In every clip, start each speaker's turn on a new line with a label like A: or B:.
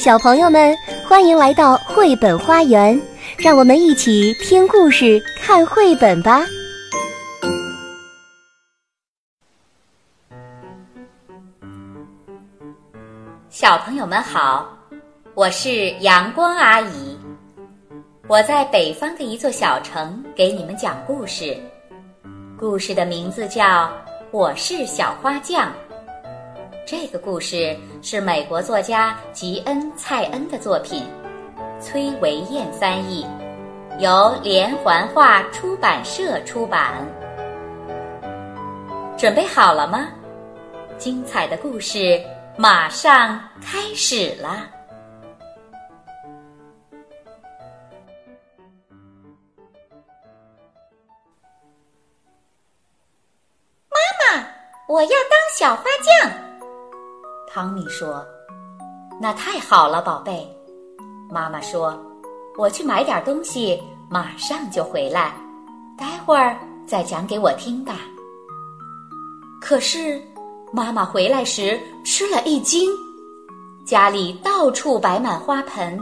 A: 小朋友们，欢迎来到绘本花园，让我们一起听故事、看绘本吧。
B: 小朋友们好，我是阳光阿姨，我在北方的一座小城给你们讲故事，故事的名字叫《我是小花匠》。这个故事是美国作家吉恩·蔡恩的作品，崔维燕翻译，由连环画出版社出版。准备好了吗？精彩的故事马上开始了。
C: 妈妈，我要当小花匠。
B: 汤米说：“那太好了，宝贝。”妈妈说：“我去买点东西，马上就回来。待会儿再讲给我听吧。”可是，妈妈回来时吃了一惊，家里到处摆满花盆，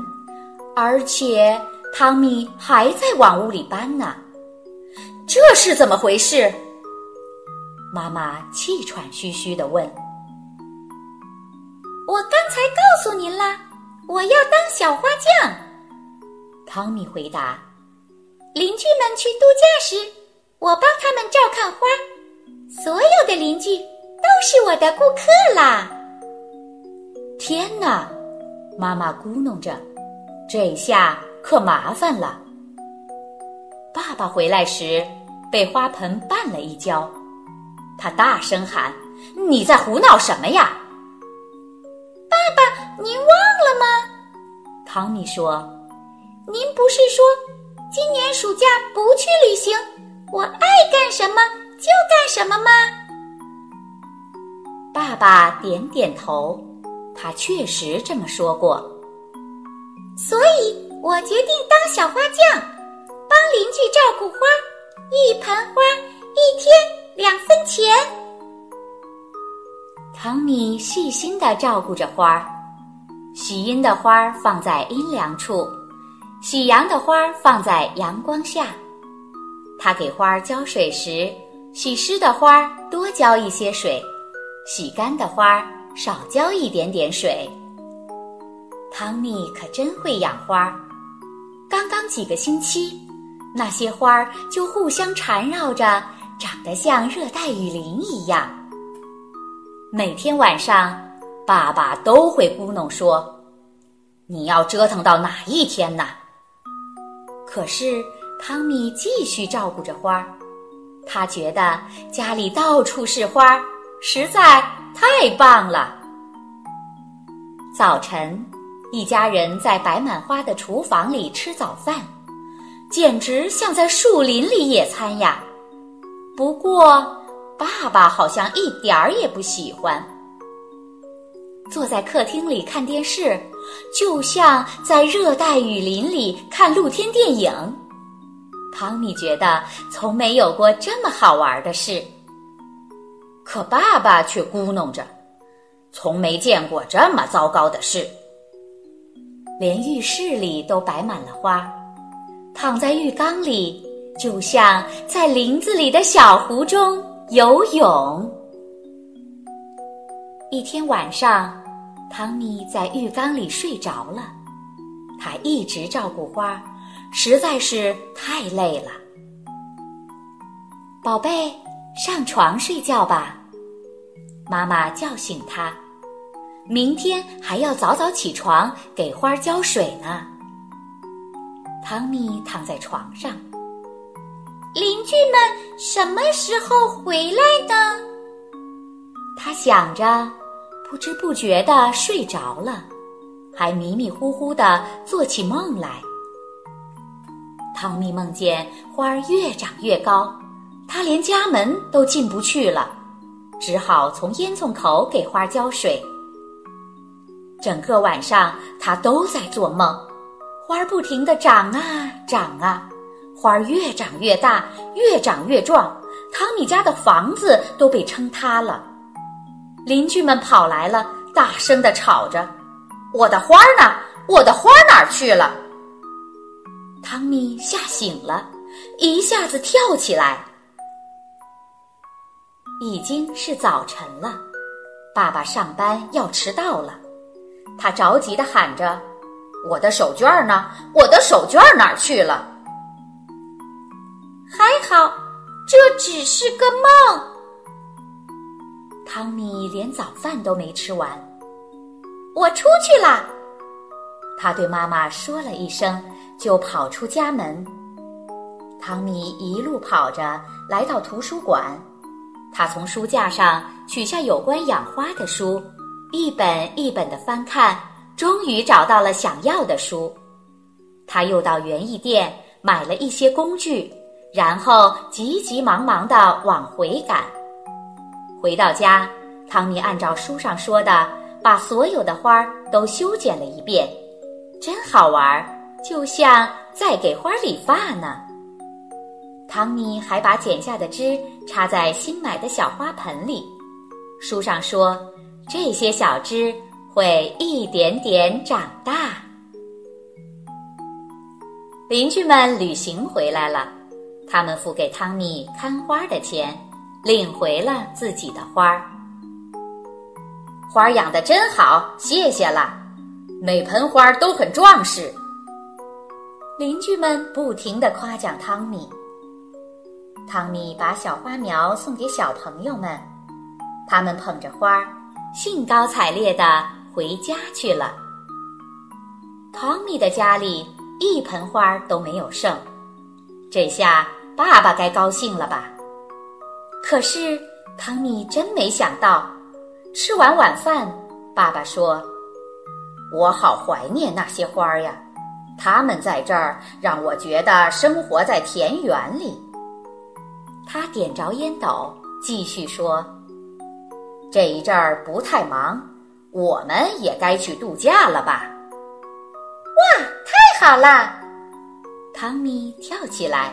B: 而且汤米还在往屋里搬呢。这是怎么回事？妈妈气喘吁吁地问。
C: 我刚才告诉您啦，我要当小花匠。
B: 汤米回答：“
C: 邻居们去度假时，我帮他们照看花。所有的邻居都是我的顾客啦。”
B: 天哪！妈妈咕哝着：“这下可麻烦了。”爸爸回来时被花盆绊了一跤，他大声喊：“你在胡闹什么呀？”
C: 您忘了吗？
B: 汤米说：“
C: 您不是说今年暑假不去旅行？我爱干什么就干什么吗？”
B: 爸爸点点头，他确实这么说过。
C: 所以我决定当小花匠，帮邻居照顾花，一盆花一天两分钱。
B: 汤米细心的照顾着花儿。喜阴的花放在阴凉处，喜阳的花放在阳光下。他给花浇水时，喜湿的花多浇一些水，喜干的花少浇一点点水。汤米可真会养花，刚刚几个星期，那些花就互相缠绕着，长得像热带雨林一样。每天晚上。爸爸都会咕哝说：“你要折腾到哪一天呢？”可是汤米继续照顾着花儿，他觉得家里到处是花儿，实在太棒了。早晨，一家人在摆满花的厨房里吃早饭，简直像在树林里野餐呀。不过，爸爸好像一点儿也不喜欢。坐在客厅里看电视，就像在热带雨林里看露天电影。汤米觉得从没有过这么好玩的事，可爸爸却咕哝着：“从没见过这么糟糕的事。”连浴室里都摆满了花，躺在浴缸里，就像在林子里的小湖中游泳。一天晚上，汤米在浴缸里睡着了。他一直照顾花，实在是太累了。宝贝，上床睡觉吧。妈妈叫醒他，明天还要早早起床给花浇水呢。汤米躺在床上，
C: 邻居们什么时候回来呢？
B: 他想着。不知不觉的睡着了，还迷迷糊糊的做起梦来。汤米梦见花儿越长越高，他连家门都进不去了，只好从烟囱口给花浇水。整个晚上他都在做梦，花儿不停的长啊长啊，花儿越长越大，越长越壮，汤米家的房子都被撑塌了。邻居们跑来了，大声的吵着：“我的花呢？我的花哪儿去了？汤米吓醒了，一下子跳起来。已经是早晨了，爸爸上班要迟到了，他着急的喊着：“我的手绢呢？我的手绢哪儿去了？”
C: 还好，这只是个梦。
B: 汤米连早饭都没吃完，
C: 我出去啦。
B: 他对妈妈说了一声，就跑出家门。汤米一路跑着来到图书馆。他从书架上取下有关养花的书，一本一本的翻看，终于找到了想要的书。他又到园艺店买了一些工具，然后急急忙忙地往回赶。回到家，汤米按照书上说的，把所有的花都修剪了一遍，真好玩，就像在给花理发呢。汤米还把剪下的枝插在新买的小花盆里。书上说，这些小枝会一点点长大。邻居们旅行回来了，他们付给汤米看花的钱，领回了自己的花儿。花儿养的真好，谢谢了。每盆花都很壮实。邻居们不停的夸奖汤米。汤米把小花苗送给小朋友们，他们捧着花，兴高采烈地回家去了。汤米的家里一盆花都没有剩，这下爸爸该高兴了吧？可是汤米真没想到，吃完晚饭，爸爸说：“我好怀念那些花呀，它们在这儿让我觉得生活在田园里。”他点着烟斗，继续说：“这一阵儿不太忙，我们也该去度假了吧？”
C: 哇，太好啦！
B: 汤米跳起来。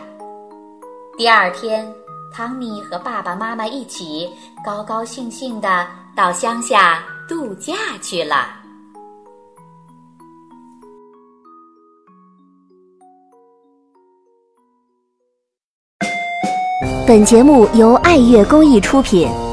B: 第二天，汤米和爸爸妈妈一起高高兴兴的到乡下度假去了。
A: 本节目由爱乐公益出品。